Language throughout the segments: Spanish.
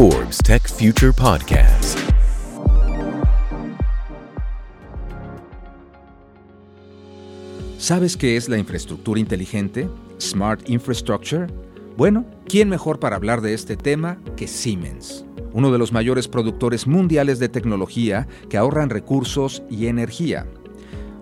Forbes Tech Future Podcast. ¿Sabes qué es la infraestructura inteligente? Smart Infrastructure. Bueno, ¿quién mejor para hablar de este tema que Siemens? Uno de los mayores productores mundiales de tecnología que ahorran recursos y energía.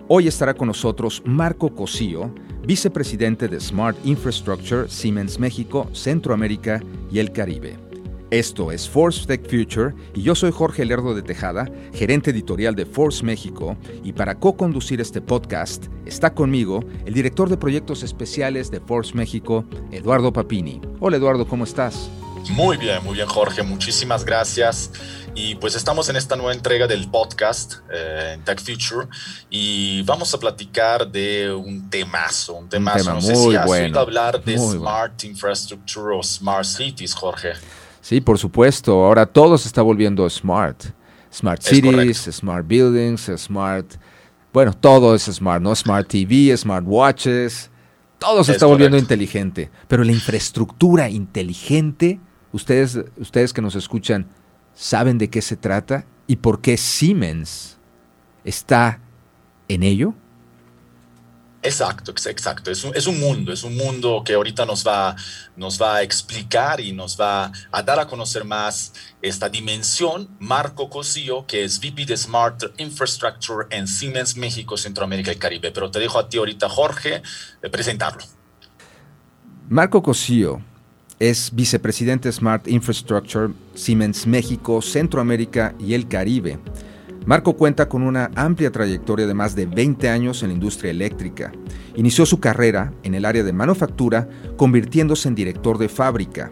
Hoy estará con nosotros Marco Cosío, vicepresidente de Smart Infrastructure Siemens México, Centroamérica y el Caribe. Esto es Force Tech Future y yo soy Jorge Lerdo de Tejada, gerente editorial de Force México, y para co-conducir este podcast está conmigo el director de proyectos especiales de Force México, Eduardo Papini. Hola Eduardo, ¿cómo estás? Muy bien, muy bien Jorge, muchísimas gracias. Y pues estamos en esta nueva entrega del podcast eh, Tech Future y vamos a platicar de un temazo, un temazo. Un tema no muy sé si bueno, hablar de Smart Infrastructure o Smart Cities, Jorge. Sí, por supuesto. Ahora todo se está volviendo smart. Smart cities, smart buildings, smart... Bueno, todo es smart, ¿no? Smart TV, smart watches. Todo se está volviendo inteligente. Pero la infraestructura inteligente, ustedes, ustedes que nos escuchan, ¿saben de qué se trata? ¿Y por qué Siemens está en ello? Exacto, exacto. Es un, mundo, es un mundo que ahorita nos va, nos va a explicar y nos va a dar a conocer más esta dimensión. Marco Cosillo, que es VP de Smart Infrastructure en Siemens México, Centroamérica y Caribe. Pero te dejo a ti ahorita, Jorge, presentarlo. Marco Cosillo es vicepresidente Smart Infrastructure Siemens México, Centroamérica y el Caribe. Marco cuenta con una amplia trayectoria de más de 20 años en la industria eléctrica. Inició su carrera en el área de manufactura, convirtiéndose en director de fábrica.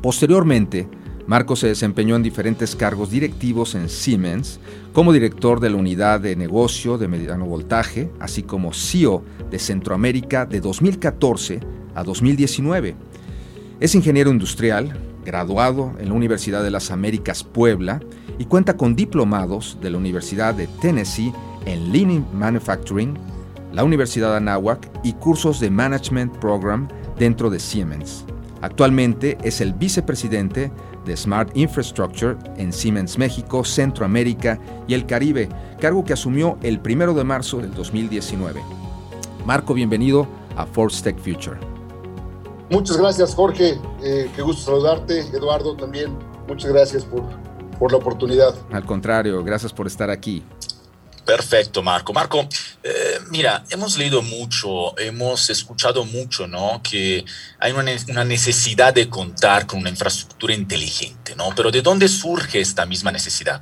Posteriormente, Marco se desempeñó en diferentes cargos directivos en Siemens, como director de la unidad de negocio de mediano voltaje, así como CEO de Centroamérica de 2014 a 2019. Es ingeniero industrial, graduado en la Universidad de las Américas Puebla y cuenta con diplomados de la Universidad de Tennessee en Lean Manufacturing, la Universidad Anáhuac y cursos de Management Program dentro de Siemens. Actualmente es el vicepresidente de Smart Infrastructure en Siemens México, Centroamérica y el Caribe, cargo que asumió el 1 de marzo del 2019. Marco, bienvenido a Force Tech Future. Muchas gracias, Jorge. Eh, qué gusto saludarte. Eduardo, también. Muchas gracias por por la oportunidad. Al contrario, gracias por estar aquí. Perfecto, Marco. Marco, eh, mira, hemos leído mucho, hemos escuchado mucho, ¿no? Que hay una, necesidad de contar con una infraestructura inteligente, ¿no? Pero ¿de dónde surge esta misma necesidad?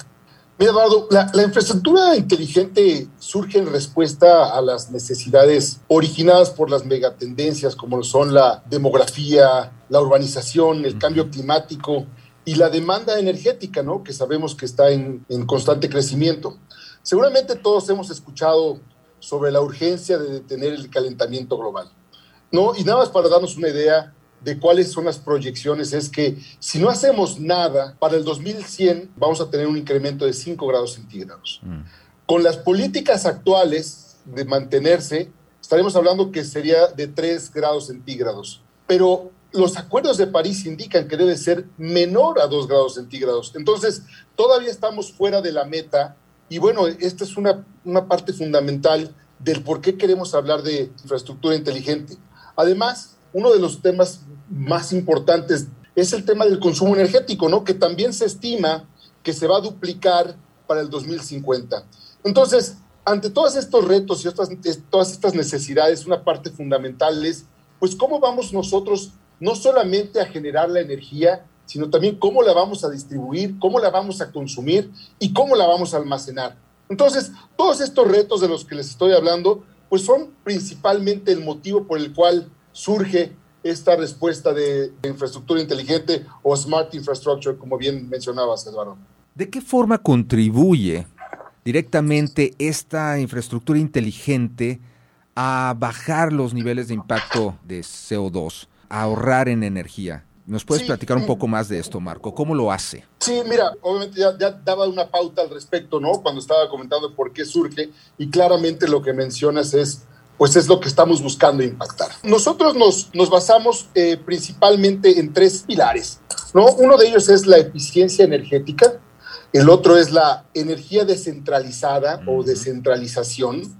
Mira, Eduardo, la, la, infraestructura inteligente surge en respuesta a las necesidades originadas por las megatendencias como son la demografía, la urbanización, el cambio climático y la demanda energética, ¿no? que sabemos que está en, constante crecimiento. Seguramente todos hemos escuchado sobre la urgencia de detener el calentamiento global. ¿no? Y nada más para darnos una idea de cuáles son las proyecciones, es que si no hacemos nada, para el 2100 vamos a tener un incremento de 5 grados centígrados. Mm. Con las políticas actuales de mantenerse, estaremos hablando que sería de 3 grados centígrados. Pero los acuerdos de París indican que debe ser menor a 2 grados centígrados. Entonces, todavía estamos fuera de la meta y bueno, esta es una, una parte fundamental del por qué queremos hablar de infraestructura inteligente. Además, uno de los temas más importantes es el tema del consumo energético, ¿no? Que también se estima que se va a duplicar para el 2050. Entonces, ante todos estos retos y todas estas necesidades, una parte fundamental es, pues, cómo vamos nosotros no solamente a generar la energía, sino también cómo la vamos a distribuir, cómo la vamos a consumir y cómo la vamos a almacenar. Entonces, todos estos retos de los que les estoy hablando, pues son principalmente el motivo por el cual surge esta respuesta de, infraestructura inteligente o smart infrastructure, como bien mencionabas, Eduardo. ¿De qué forma contribuye directamente esta infraestructura inteligente a bajar los niveles de impacto de CO2? Ahorrar en energía. ¿Nos puedes platicar un poco más de esto, Marco? ¿Cómo lo hace? Sí, mira, obviamente ya, daba una pauta al respecto, ¿no? Cuando estaba comentando por qué surge y claramente lo que mencionas es pues es lo que estamos buscando impactar. Nosotros nos, nos basamos eh, principalmente en tres pilares, ¿no? Uno de ellos es la eficiencia energética, el otro es la energía descentralizada o descentralización,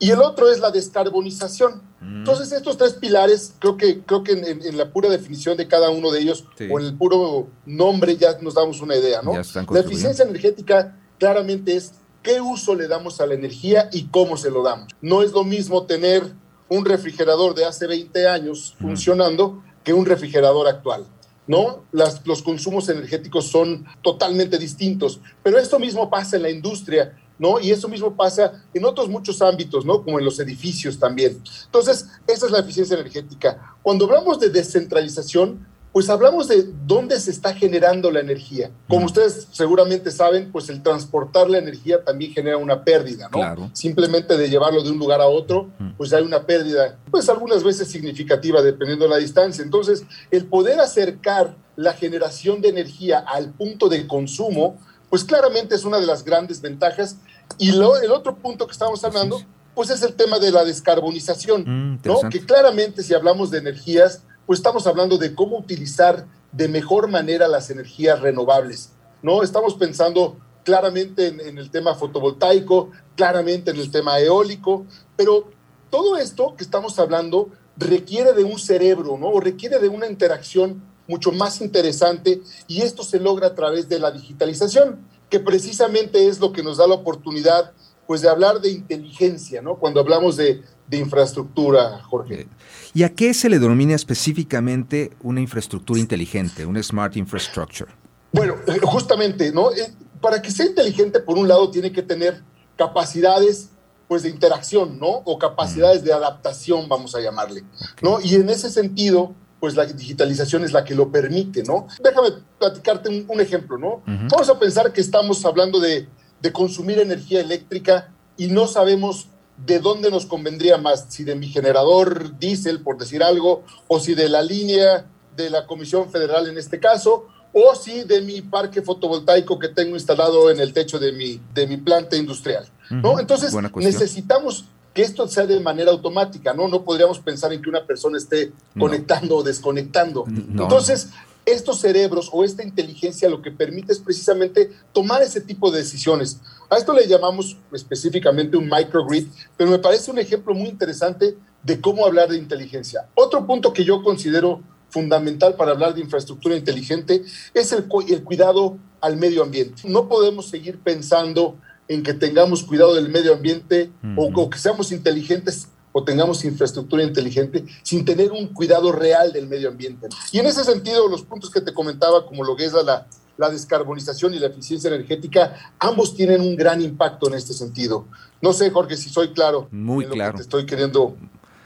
y el otro es la descarbonización. Entonces, estos tres pilares, creo que, creo que en, la pura definición de cada uno de ellos, o en el puro nombre, ya nos damos una idea, ¿no? La eficiencia energética claramente es qué uso le damos a la energía y cómo se lo damos. No es lo mismo tener un refrigerador de hace 20 años funcionando que un refrigerador actual. ¿no? Las, los consumos energéticos son totalmente distintos, pero esto mismo pasa en la industria ¿no? Y eso mismo pasa en otros muchos ámbitos, ¿no? Como en los edificios también. Entonces, esa es la eficiencia energética. Cuando hablamos de descentralización, pues hablamos de dónde se está generando la energía. Como ustedes seguramente saben, pues el transportar la energía también genera una pérdida, ¿no? Simplemente de llevarlo de un lugar a otro, pues hay una pérdida, pues algunas veces significativa dependiendo de la distancia. Entonces, el poder acercar la generación de energía al punto de consumo, pues claramente es una de las grandes ventajas. Y lo, el otro punto que estamos hablando, pues es el tema de la descarbonización, mm, ¿no? Que claramente si hablamos de energías, pues estamos hablando de cómo utilizar de mejor manera las energías renovables, ¿no? Estamos pensando claramente en, en el tema fotovoltaico, claramente en el tema eólico, pero todo esto que estamos hablando requiere de un cerebro, ¿no? O requiere de una interacción mucho más interesante y esto se logra a través de la digitalización, que precisamente es lo que nos da la oportunidad pues de hablar de inteligencia, ¿no? Cuando hablamos de, infraestructura, Jorge. ¿Y a qué se le denomina específicamente una infraestructura inteligente, una smart infrastructure? Bueno, justamente, ¿no? Eh, para que sea inteligente, por un lado, tiene que tener capacidades pues de interacción, ¿no? O capacidades mm. de adaptación, vamos a llamarle, ¿no? Y en ese sentido, pues la digitalización es la que lo permite, ¿no? Déjame platicarte un, ejemplo, ¿no? Vamos a pensar que estamos hablando de, consumir energía eléctrica y no sabemos de dónde nos convendría más, si de mi generador diésel, por decir algo, o si de la línea de la Comisión Federal en este caso, o si de mi parque fotovoltaico que tengo instalado en el techo de mi, de mi planta industrial. ¿no? Entonces, necesitamos que esto sea de manera automática, ¿no? No podríamos pensar en que una persona esté conectando o desconectando. Entonces, estos cerebros o esta inteligencia lo que permite es precisamente tomar ese tipo de decisiones. A esto le llamamos específicamente un microgrid, pero me parece un ejemplo muy interesante de cómo hablar de inteligencia. Otro punto que yo considero fundamental para hablar de infraestructura inteligente es el, el cuidado al medio ambiente. No podemos seguir pensando en que tengamos cuidado del medio ambiente o, que seamos inteligentes o tengamos infraestructura inteligente sin tener un cuidado real del medio ambiente. Y en ese sentido, los puntos que te comentaba, como lo que es la, la descarbonización y la eficiencia energética, ambos tienen un gran impacto en este sentido. No sé, Jorge, si soy claro. Muy claro. te estoy queriendo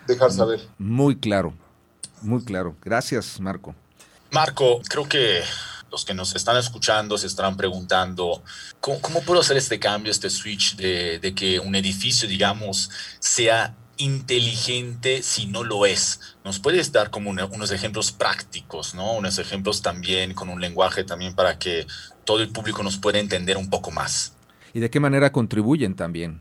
dejar saber. Muy claro, muy claro. Gracias, Marco. Marco, creo que los que nos están escuchando se estarán preguntando, ¿cómo, puedo hacer este cambio, este switch de, que un edificio, digamos, sea inteligente si no lo es. ¿Nos puedes dar como unos ejemplos prácticos, ¿no? Unos ejemplos también con un lenguaje también para que todo el público nos pueda entender un poco más. ¿Y de qué manera contribuyen también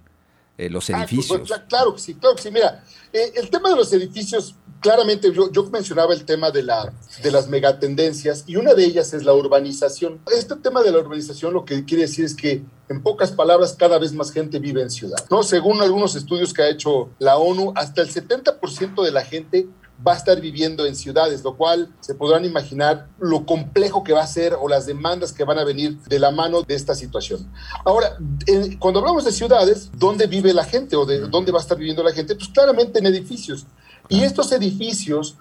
eh, los ah, pues, edificios? claro que sí, claro que sí. Mira, eh, el tema de los edificios claramente yo, yo, mencionaba el tema de, la, de las megatendencias y una de ellas es la urbanización. Este tema de la urbanización lo que quiere decir es que, en pocas palabras, cada vez más gente vive en ciudad. ¿no? Según algunos estudios que ha hecho la ONU, hasta el 70% de la gente va a estar viviendo en ciudades, lo cual se podrán imaginar lo complejo que va a ser o las demandas que van a venir de la mano de esta situación. Ahora, cuando hablamos de ciudades, ¿dónde vive la gente o de dónde va a estar viviendo la gente? Pues claramente en edificios. Y estos edificios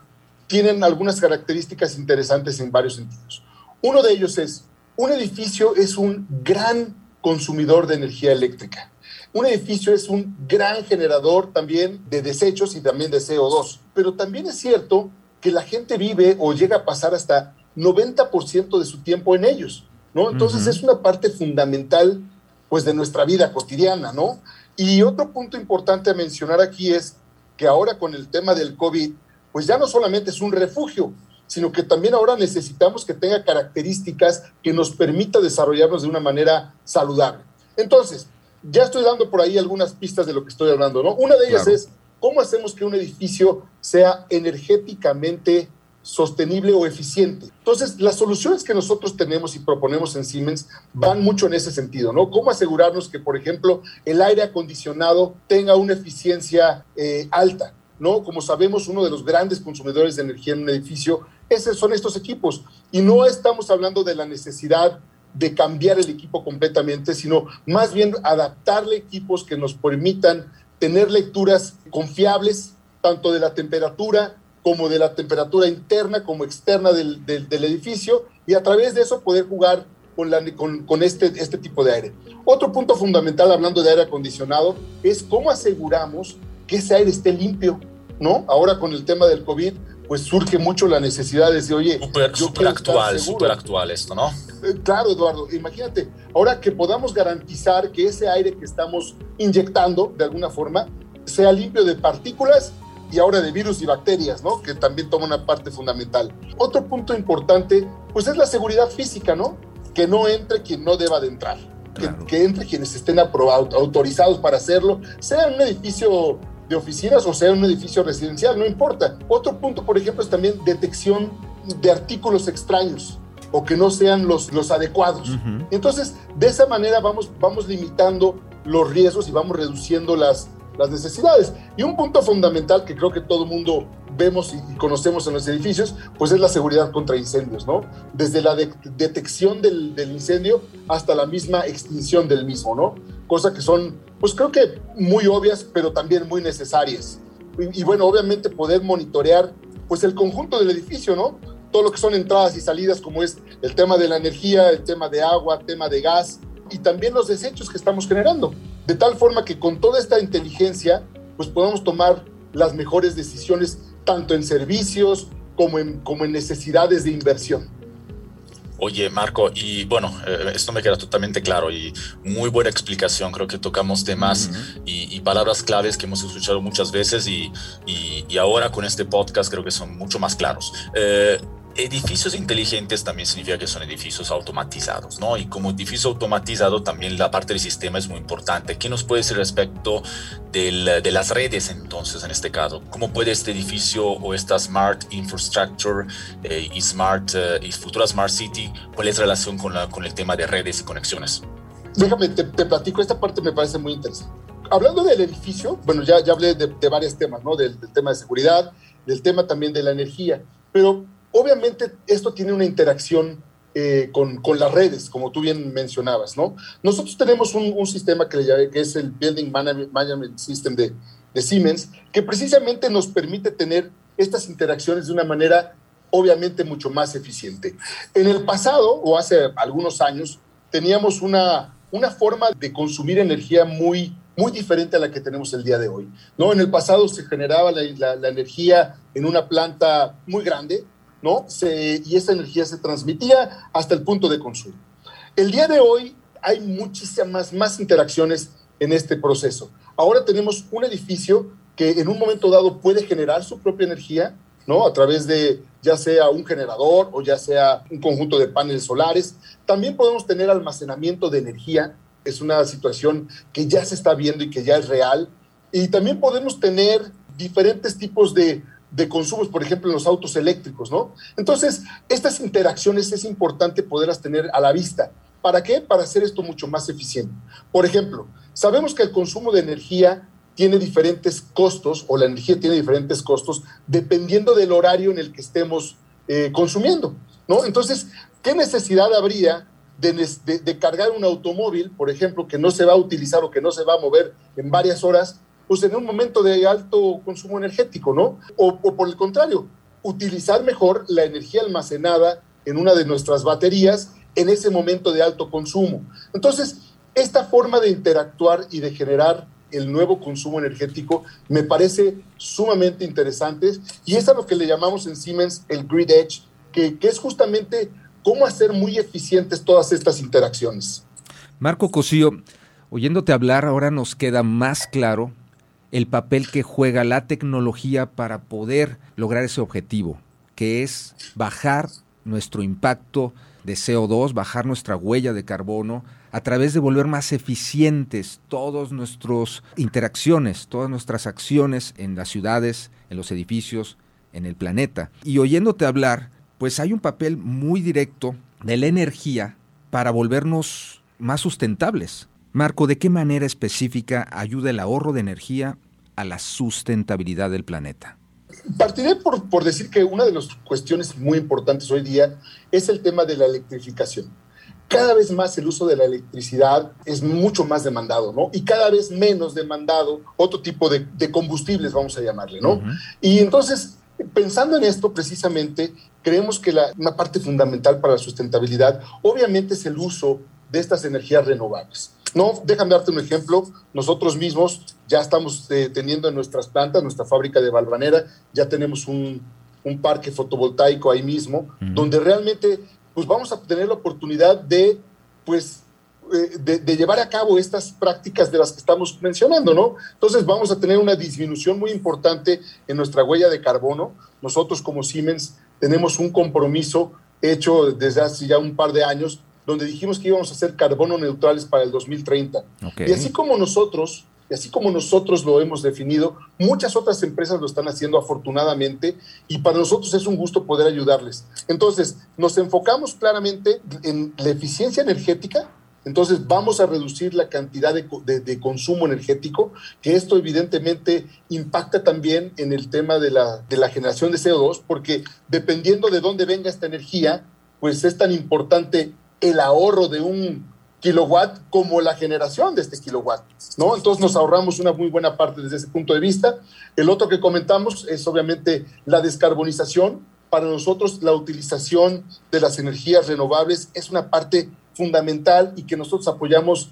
tienen algunas características interesantes en varios sentidos. Uno de ellos es, un edificio es un gran consumidor de energía eléctrica. Un edificio es un gran generador también de desechos y también de CO2. Pero también es cierto que la gente vive o llega a pasar hasta 90% de su tiempo en ellos, ¿no? Entonces es una parte fundamental pues de nuestra vida cotidiana, ¿no? Y otro punto importante a mencionar aquí es que ahora con el tema del COVID, pues ya no solamente es un refugio, sino que también ahora necesitamos que tenga características que nos permita desarrollarnos de una manera saludable. Entonces, ya estoy dando por ahí algunas pistas de lo que estoy hablando, ¿no? Una de ellas es ¿cómo hacemos que un edificio sea energéticamente sostenible o eficiente. Entonces, las soluciones que nosotros tenemos y proponemos en Siemens van mucho en ese sentido, ¿no? ¿Cómo asegurarnos que, por ejemplo, el aire acondicionado tenga una eficiencia eh, alta? ¿no? Como sabemos, uno de los grandes consumidores de energía en un edificio ese son estos equipos. Y no estamos hablando de la necesidad de cambiar el equipo completamente, sino más bien adaptarle equipos que nos permitan tener lecturas confiables, tanto de la temperatura como de la temperatura interna como externa del, del, edificio, y a través de eso poder jugar con, la, con, con, este, este tipo de aire. Otro punto fundamental, hablando de aire acondicionado, es cómo aseguramos que ese aire esté limpio, ¿no? Ahora con el tema del COVID, pues surge mucho la necesidad de decir, oye, super, actual, súper actual esto, ¿no? Eh, claro, Eduardo, imagínate, ahora que podamos garantizar que ese aire que estamos inyectando, de alguna forma, sea limpio de partículas y ahora de virus y bacterias, ¿no? Que también toma una parte fundamental. Otro punto importante, pues es la seguridad física, ¿no? Que no entre quien no deba de entrar. Que, que, entre quienes estén aprobados, autorizados para hacerlo, sea en un edificio de oficinas o sea un edificio residencial, no importa. Otro punto, por ejemplo, es también detección de artículos extraños o que no sean los, los adecuados. Entonces, de esa manera vamos, vamos limitando los riesgos y vamos reduciendo las, las necesidades. Y un punto fundamental que creo que todo el mundo vemos y conocemos en los edificios, pues es la seguridad contra incendios, ¿no? Desde la detección del, del, incendio hasta la misma extinción del mismo, ¿no? Cosa que son pues creo que muy obvias, pero también muy necesarias. Y, bueno, obviamente poder monitorear pues el conjunto del edificio, ¿no? Todo lo que son entradas y salidas, como es el tema de la energía, el tema de agua, el tema de gas y también los desechos que estamos generando. De tal forma que con toda esta inteligencia, pues podamos tomar las mejores decisiones tanto en servicios como en, como en necesidades de inversión. Oye, Marco, y bueno, eh, esto me queda totalmente claro y muy buena explicación. Creo que tocamos temas y, palabras claves que hemos escuchado muchas veces y, y, ahora con este podcast creo que son mucho más claros. Eh, edificios inteligentes también significa que son edificios automatizados, ¿no? Y como edificio automatizado también la parte del sistema es muy importante. ¿Qué nos puede decir respecto del, de las redes entonces en este caso? ¿Cómo puede este edificio o esta Smart Infrastructure eh, y Smart eh, y futura Smart City, cuál es la relación con, la, con el tema de redes y conexiones? Déjame, te, platico, esta parte me parece muy interesante. Hablando del edificio, bueno, ya, ya hablé de, de varios temas, ¿no? Del, del tema de seguridad, del tema también de la energía, pero Obviamente esto tiene una interacción eh, con, con, las redes, como tú bien mencionabas, ¿no? Nosotros tenemos un, sistema que, le es el Building Management System de, Siemens, que precisamente nos permite tener estas interacciones de una manera obviamente mucho más eficiente. En el pasado, o hace algunos años, teníamos una, una forma de consumir energía muy, muy diferente a la que tenemos el día de hoy. ¿no? En el pasado se generaba la energía en una planta muy grande, ¿no? y esa energía se transmitía hasta el punto de consumo. El día de hoy hay muchísimas más interacciones en este proceso. Ahora tenemos un edificio que en un momento dado puede generar su propia energía, ¿no? A través de ya sea un generador o ya sea un conjunto de paneles solares. También podemos tener almacenamiento de energía. Es una situación que ya se está viendo y que ya es real. Y también podemos tener diferentes tipos de de consumos, por ejemplo, en los autos eléctricos, ¿no? Entonces, estas interacciones es importante poderlas tener a la vista. ¿Para qué? Para hacer esto mucho más eficiente. Por ejemplo, sabemos que el consumo de energía tiene diferentes costos, o la energía tiene diferentes costos, dependiendo del horario en el que estemos eh, consumiendo, ¿no? Entonces, ¿qué necesidad habría de, de, cargar un automóvil, por ejemplo, que no se va a utilizar o que no se va a mover en varias horas, pues en un momento de alto consumo energético, ¿no? O, por el contrario, utilizar mejor la energía almacenada en una de nuestras baterías en ese momento de alto consumo. Entonces, esta forma de interactuar y de generar el nuevo consumo energético me parece sumamente interesante y es a lo que le llamamos en Siemens el Grid Edge, que, que es justamente cómo hacer muy eficientes todas estas interacciones. Marco Cosío, oyéndote hablar ahora nos queda más claro el papel que juega la tecnología para poder lograr ese objetivo, que es bajar nuestro impacto de CO2, bajar nuestra huella de carbono, a través de volver más eficientes todas nuestras interacciones, todas nuestras acciones en las ciudades, en los edificios, en el planeta. Y oyéndote hablar, pues hay un papel muy directo de la energía para volvernos más sustentables. Marco, ¿de qué manera específica ayuda el ahorro de energía a la sustentabilidad del planeta? Partiré por, por decir que una de las cuestiones muy importantes hoy día es el tema de la electrificación. Cada vez más el uso de la electricidad es mucho más demandado, ¿no? Y cada vez menos demandado otro tipo de, de combustibles, vamos a llamarle, ¿no? Y entonces, pensando en esto precisamente, creemos que la, una parte fundamental para la sustentabilidad obviamente es el uso de estas energías renovables. No, déjame darte un ejemplo. Nosotros mismos ya estamos eh, teniendo en nuestras plantas, nuestra fábrica de Valvanera, ya tenemos un, un parque fotovoltaico ahí mismo, donde realmente pues vamos a tener la oportunidad de, pues, eh, de, de, llevar a cabo estas prácticas de las que estamos mencionando, ¿no? Entonces vamos a tener una disminución muy importante en nuestra huella de carbono. Nosotros como Siemens tenemos un compromiso hecho desde hace ya un par de años donde dijimos que íbamos a ser carbono neutrales para el 2030. Okay. Y así como nosotros, y así como nosotros lo hemos definido, muchas otras empresas lo están haciendo afortunadamente y para nosotros es un gusto poder ayudarles. Entonces, nos enfocamos claramente en la eficiencia energética, entonces vamos a reducir la cantidad de, consumo energético, que esto evidentemente impacta también en el tema de la, de la generación de CO2, porque dependiendo de dónde venga esta energía, pues es tan importante el ahorro de un kilowatt como la generación de este kilowatt, ¿no? Entonces nos ahorramos una muy buena parte desde ese punto de vista. El otro que comentamos es obviamente la descarbonización. Para nosotros la utilización de las energías renovables es una parte fundamental y que nosotros apoyamos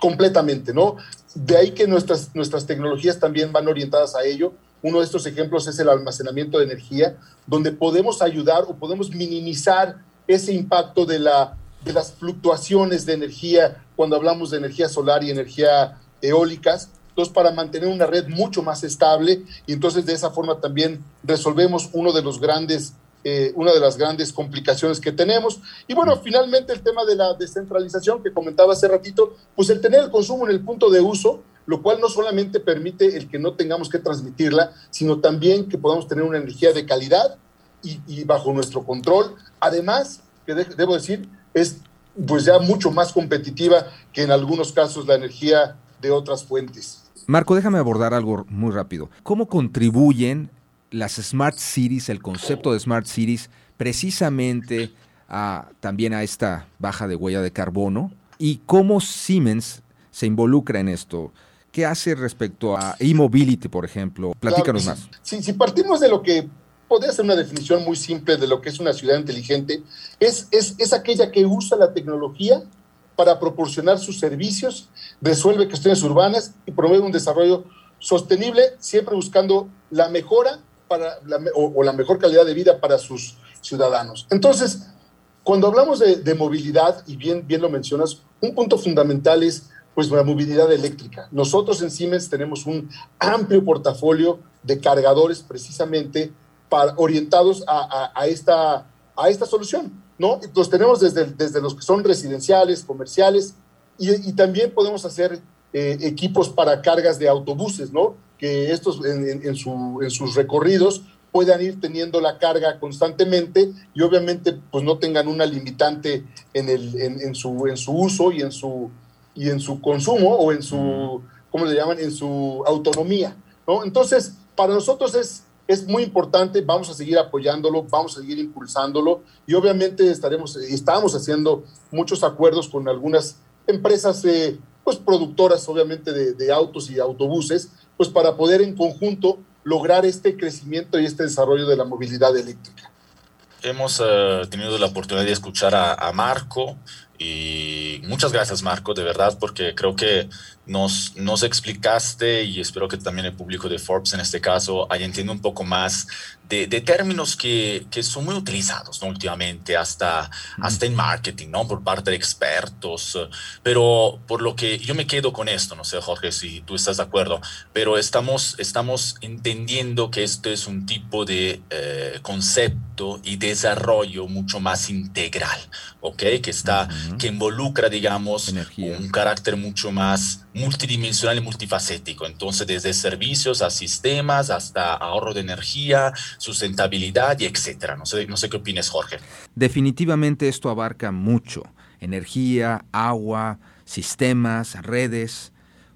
completamente, ¿no? De ahí que nuestras, nuestras tecnologías también van orientadas a ello. Uno de estos ejemplos es el almacenamiento de energía, donde podemos ayudar o podemos minimizar ese impacto de la de las fluctuaciones de energía cuando hablamos de energía solar y energía eólicas. Entonces, para mantener una red mucho más estable y entonces de esa forma también resolvemos uno de los grandes, eh, una de las grandes complicaciones que tenemos. Y bueno, finalmente el tema de la descentralización que comentaba hace ratito, pues el tener el consumo en el punto de uso, lo cual no solamente permite el que no tengamos que transmitirla, sino también que podamos tener una energía de calidad y, y bajo nuestro control. Además, que de, debo decir, es pues ya mucho más competitiva que en algunos casos la energía de otras fuentes. Marco, déjame abordar algo muy rápido. ¿Cómo contribuyen las Smart Cities, el concepto de Smart Cities, precisamente a, también a esta baja de huella de carbono? ¿Y cómo Siemens se involucra en esto? ¿Qué hace respecto a e-mobility, por ejemplo? Platícanos claro, más. Si, si partimos de lo que podría ser una definición muy simple de lo que es una ciudad inteligente, es, es, es aquella que usa la tecnología para proporcionar sus servicios, resuelve cuestiones urbanas y promueve un desarrollo sostenible, siempre buscando la mejora para la, o, o, la mejor calidad de vida para sus ciudadanos. Entonces, cuando hablamos de, de, movilidad, y bien, bien lo mencionas, un punto fundamental es pues la movilidad eléctrica. Nosotros en Siemens tenemos un amplio portafolio de cargadores precisamente para, orientados a, a, a, esta, a esta solución, ¿no? Los tenemos desde, desde los que son residenciales, comerciales, y, y también podemos hacer eh, equipos para cargas de autobuses, ¿no? Que estos en, en, en, su, en sus recorridos puedan ir teniendo la carga constantemente y obviamente pues no tengan una limitante en, el, en, en, su, en su uso y en su, y en su consumo o en su, ¿cómo le llaman? En su autonomía, ¿no? Entonces, para nosotros es es muy importante, vamos a seguir apoyándolo, vamos a seguir impulsándolo y obviamente estaremos, estamos haciendo muchos acuerdos con algunas empresas, eh, pues productoras obviamente de, autos y autobuses, pues para poder en conjunto lograr este crecimiento y este desarrollo de la movilidad eléctrica. Hemos uh, tenido la oportunidad de escuchar a Marco Y muchas gracias, Marco, de verdad, porque creo que nos, nos explicaste y espero que también el público de Forbes en este caso haya entendido un poco más de, de términos que, que, son muy utilizados ¿no? últimamente, hasta, hasta en marketing, ¿no? por parte de expertos. Pero por lo que yo me quedo con esto, no sé, Jorge, si tú estás de acuerdo, pero estamos, estamos entendiendo que esto es un tipo de eh, concepto y desarrollo mucho más integral, ¿ok? Que, está, uh -huh. que involucra, digamos, Energía. un carácter mucho más multidimensional y multifacético. Entonces, desde servicios a sistemas hasta ahorro de energía, sustentabilidad y etcétera. No sé, no sé qué opinas, Jorge. Definitivamente esto abarca mucho. Energía, agua, sistemas, redes,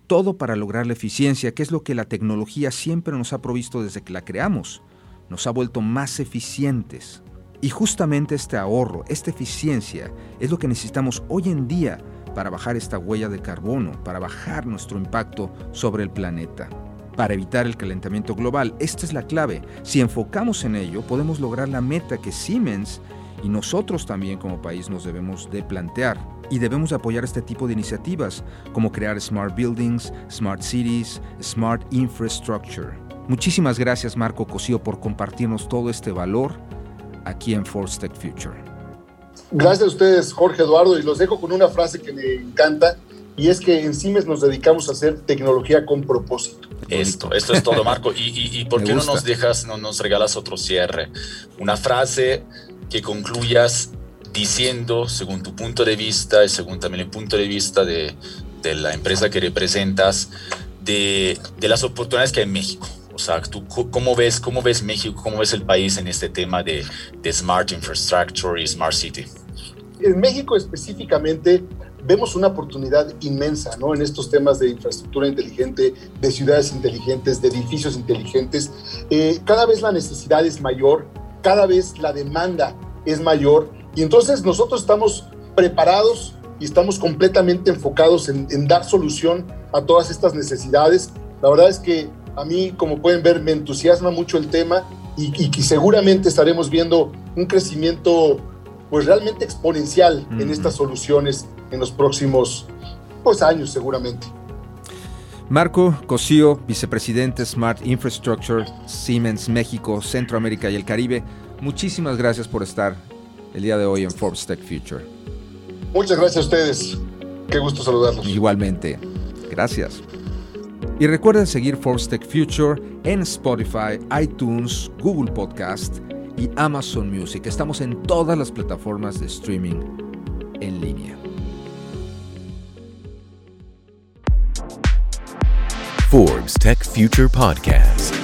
todo para lograr la eficiencia, que es lo que la tecnología siempre nos ha provisto desde que la creamos. Nos ha vuelto más eficientes. Y justamente este ahorro, esta eficiencia, es lo que necesitamos hoy en día para bajar esta huella de carbono, para bajar nuestro impacto sobre el planeta. Para evitar el calentamiento global, esta es la clave. Si enfocamos en ello, podemos lograr la meta que Siemens y nosotros también como país nos debemos de plantear. Y debemos apoyar este tipo de iniciativas, como crear Smart Buildings, Smart Cities, Smart Infrastructure. Muchísimas gracias Marco Cosío por compartirnos todo este valor aquí en Force Tech Future. Gracias a ustedes, Jorge Eduardo, y los dejo con una frase que me encanta, y es que en Siemens nos dedicamos a hacer tecnología con propósito. Esto, esto es todo, Marco. ¿Y, y, y por qué no nos dejas, no nos regalas otro cierre? Una frase que concluyas diciendo, según tu punto de vista y según también el punto de vista de, de la empresa que representas, de, de, las oportunidades que hay en México. O sea, ¿tú cómo ves, cómo ves México, cómo ves el país en este tema de, de Smart Infrastructure y Smart City? En México específicamente vemos una oportunidad inmensa ¿no? en estos temas de infraestructura inteligente, de ciudades inteligentes, de edificios inteligentes. Eh, cada vez la necesidad es mayor, cada vez la demanda es mayor y entonces nosotros estamos preparados y estamos completamente enfocados en, en dar solución a todas estas necesidades. La verdad es que a mí, como pueden ver, me entusiasma mucho el tema y, y que seguramente estaremos viendo un crecimiento pues realmente exponencial mm. en estas soluciones en los próximos pues, años seguramente. Marco Cosío, vicepresidente Smart Infrastructure, Siemens México, Centroamérica y el Caribe, muchísimas gracias por estar el día de hoy en Forbes Tech Future. Muchas gracias a ustedes. Qué gusto saludarlos. Igualmente. Gracias. Y recuerden seguir Forbes Tech Future en Spotify, iTunes, Google Podcast y Amazon Music. Estamos en todas las plataformas de streaming en línea. Forbes Tech Future Podcast.